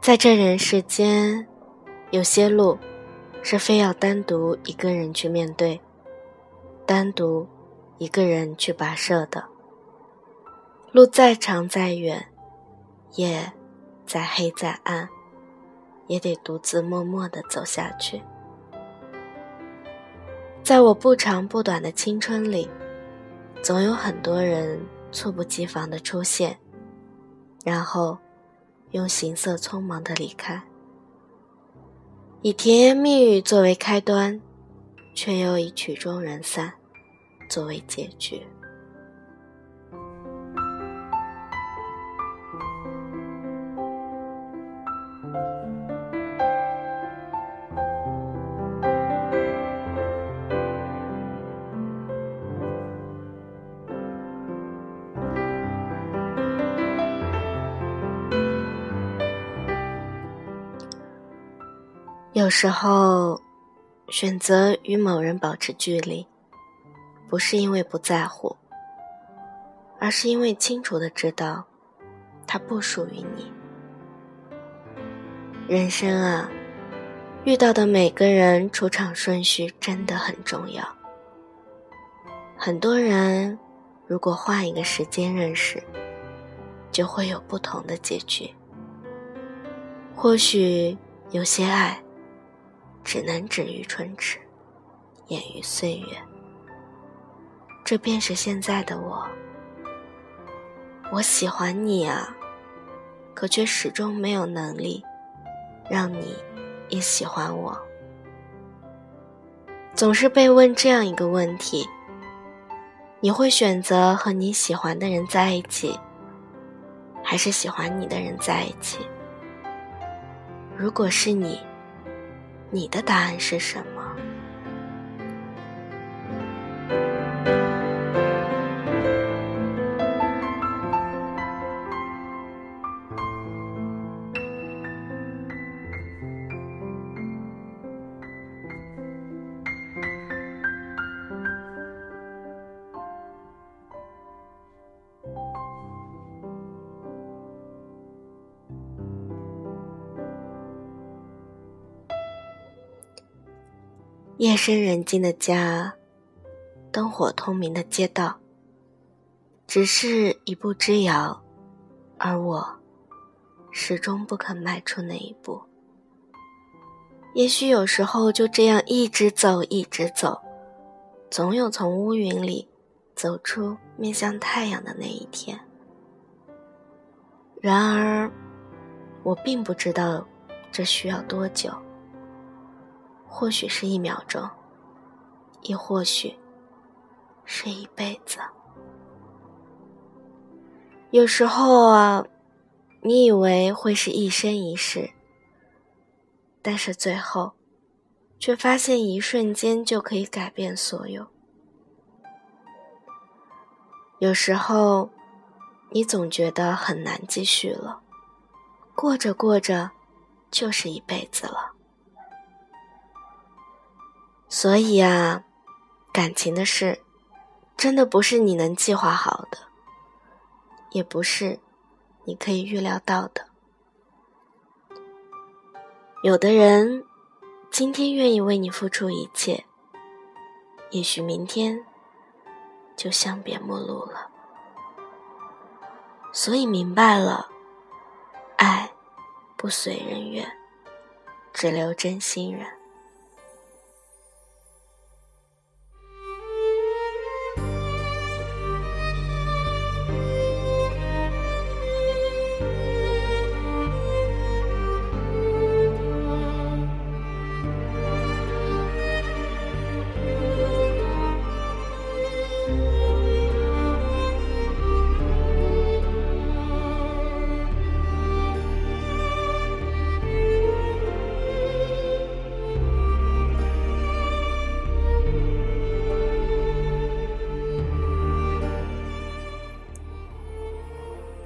在这人世间，有些路是非要单独一个人去面对，单独一个人去跋涉的。路再长再远，夜再黑再暗，也得独自默默地走下去。在我不长不短的青春里，总有很多人猝不及防的出现，然后。用行色匆忙的离开，以甜言蜜语作为开端，却又以曲终人散作为结局。有时候，选择与某人保持距离，不是因为不在乎，而是因为清楚的知道，他不属于你。人生啊，遇到的每个人出场顺序真的很重要。很多人，如果换一个时间认识，就会有不同的结局。或许有些爱。只能止于唇齿，掩于岁月。这便是现在的我。我喜欢你啊，可却始终没有能力让你也喜欢我。总是被问这样一个问题：你会选择和你喜欢的人在一起，还是喜欢你的人在一起？如果是你。你的答案是什么？夜深人静的家，灯火通明的街道，只是一步之遥，而我始终不肯迈出那一步。也许有时候就这样一直走，一直走，总有从乌云里走出面向太阳的那一天。然而，我并不知道这需要多久。或许是一秒钟，亦或许是一辈子。有时候啊，你以为会是一生一世，但是最后，却发现一瞬间就可以改变所有。有时候，你总觉得很难继续了，过着过着，就是一辈子了。所以啊，感情的事，真的不是你能计划好的，也不是你可以预料到的。有的人今天愿意为你付出一切，也许明天就相别陌路了。所以明白了，爱不随人愿，只留真心人。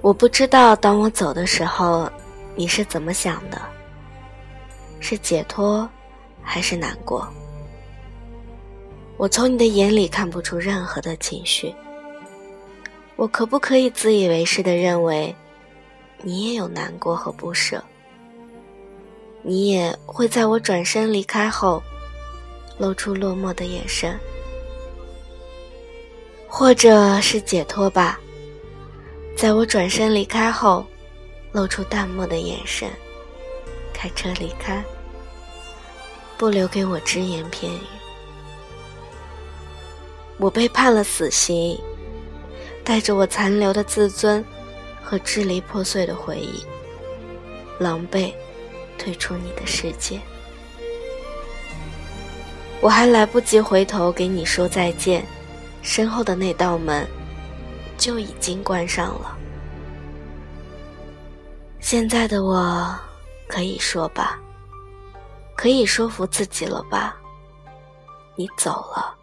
我不知道当我走的时候，你是怎么想的？是解脱，还是难过？我从你的眼里看不出任何的情绪。我可不可以自以为是的认为，你也有难过和不舍？你也会在我转身离开后，露出落寞的眼神，或者是解脱吧？在我转身离开后，露出淡漠的眼神，开车离开，不留给我只言片语。我被判了死刑，带着我残留的自尊和支离破碎的回忆，狼狈退出你的世界。我还来不及回头给你说再见，身后的那道门。就已经关上了。现在的我，可以说吧，可以说服自己了吧？你走了，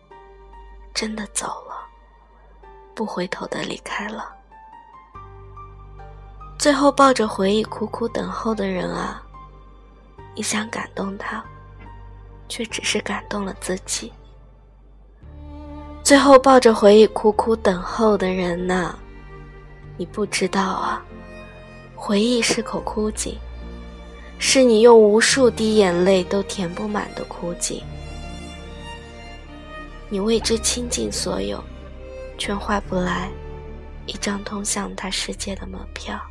真的走了，不回头的离开了。最后抱着回忆苦苦等候的人啊，你想感动他，却只是感动了自己。最后抱着回忆苦苦等候的人呢？你不知道啊，回忆是口枯井，是你用无数滴眼泪都填不满的枯井。你为之倾尽所有，却换不来一张通向他世界的门票。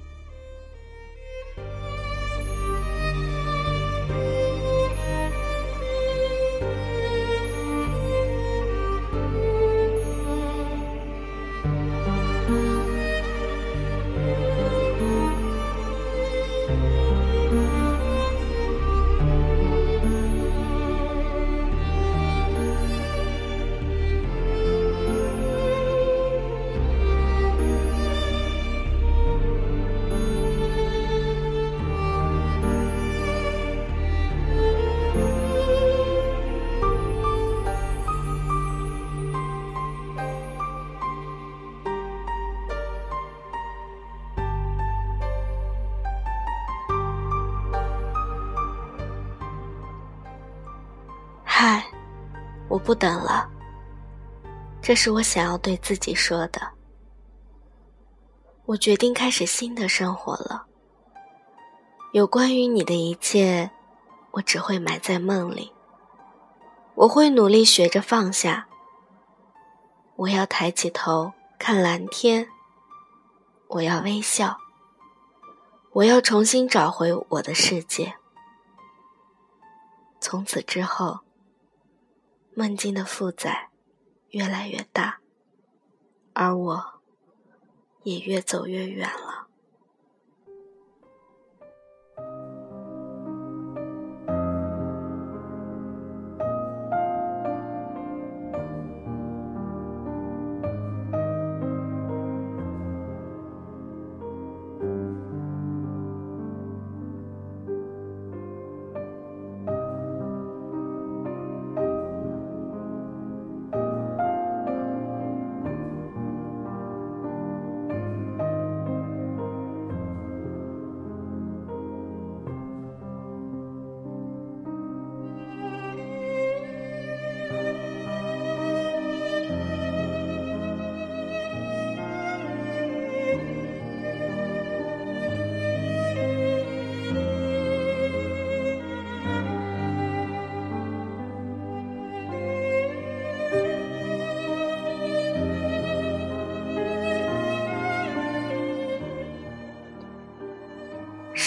我不等了，这是我想要对自己说的。我决定开始新的生活了。有关于你的一切，我只会埋在梦里。我会努力学着放下。我要抬起头看蓝天。我要微笑。我要重新找回我的世界。从此之后。梦境的负载越来越大，而我也越走越远了。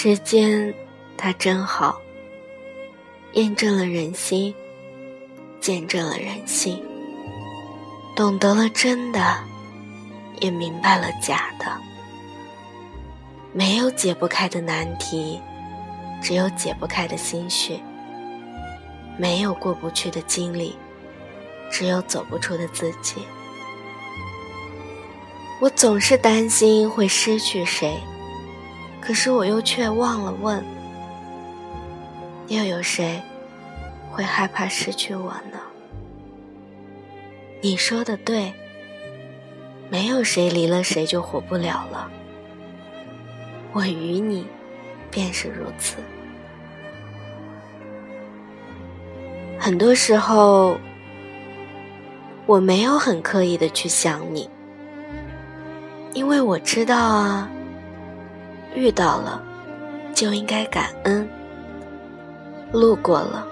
时间，它真好，验证了人心，见证了人性，懂得了真的，也明白了假的。没有解不开的难题，只有解不开的心绪；没有过不去的经历，只有走不出的自己。我总是担心会失去谁。可是我又却忘了问，又有谁会害怕失去我呢？你说的对，没有谁离了谁就活不了了。我与你便是如此。很多时候，我没有很刻意的去想你，因为我知道啊，遇到了就应该感恩，路过了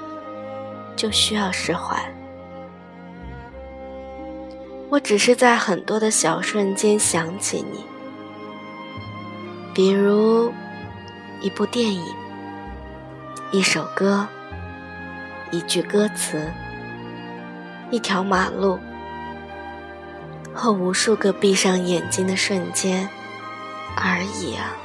就需要释怀。我只是在很多的小瞬间想起你，比如一部电影、一首歌。一句歌词，一条马路，和无数个闭上眼睛的瞬间而已啊。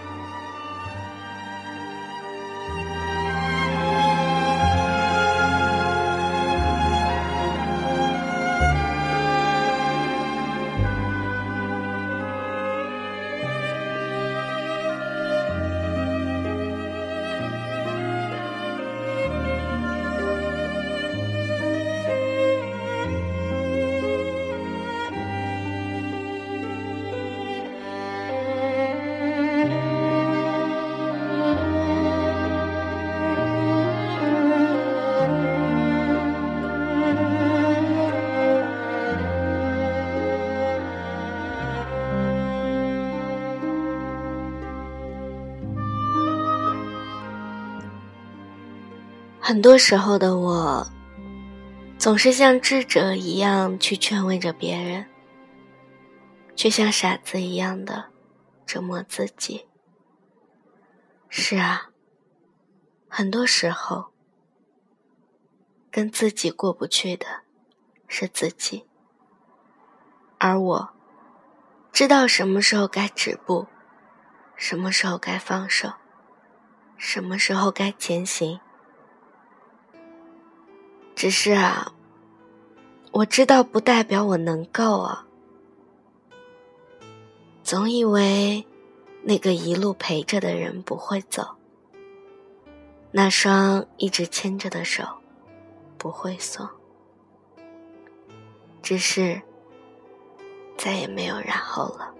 很多时候的我，总是像智者一样去劝慰着别人，却像傻子一样的折磨自己。是啊，很多时候，跟自己过不去的是自己，而我知道什么时候该止步，什么时候该放手，什么时候该前行。只是啊，我知道不代表我能够啊。总以为那个一路陪着的人不会走，那双一直牵着的手不会松。只是再也没有然后了。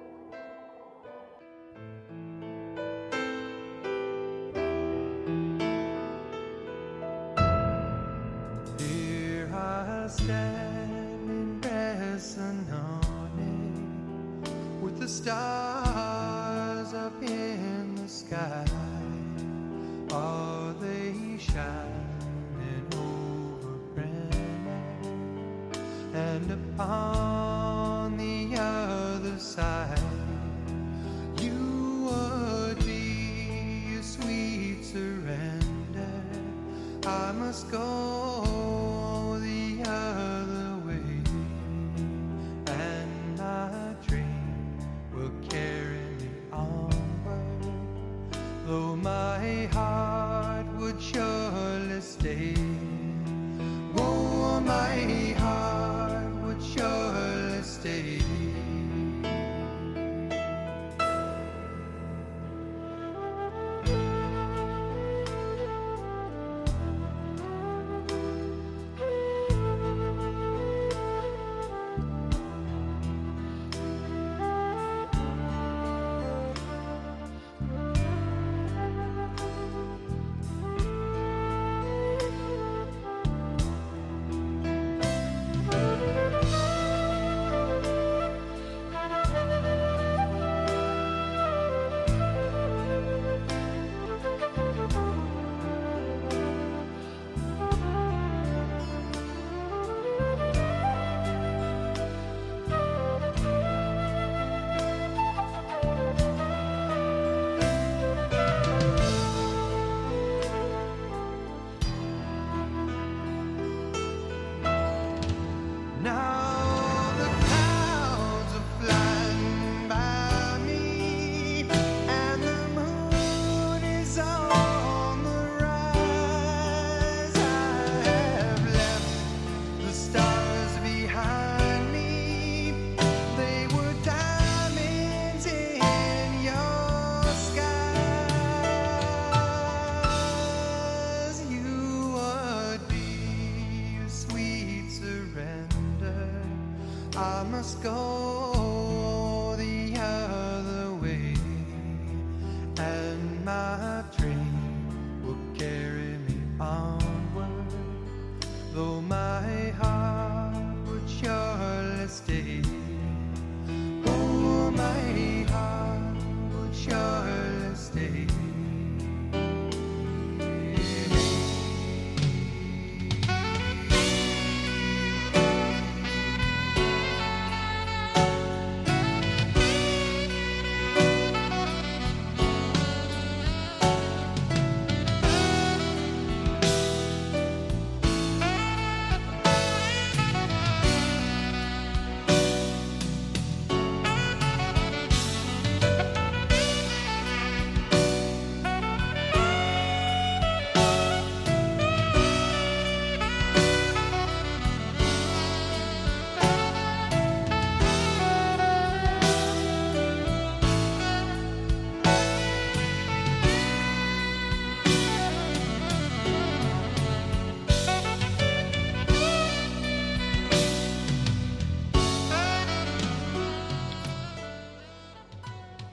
stay.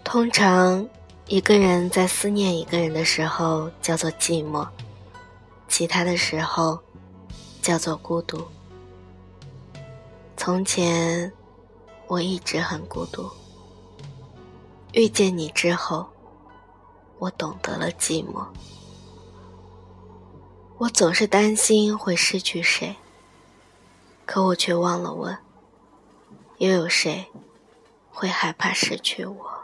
通常，一个人在思念一个人的时候叫做寂寞，其他的时候叫做孤独。从前，我一直很孤独。遇见你之后，我懂得了寂寞。我总是担心会失去谁，可我却忘了问，又有谁会害怕失去我？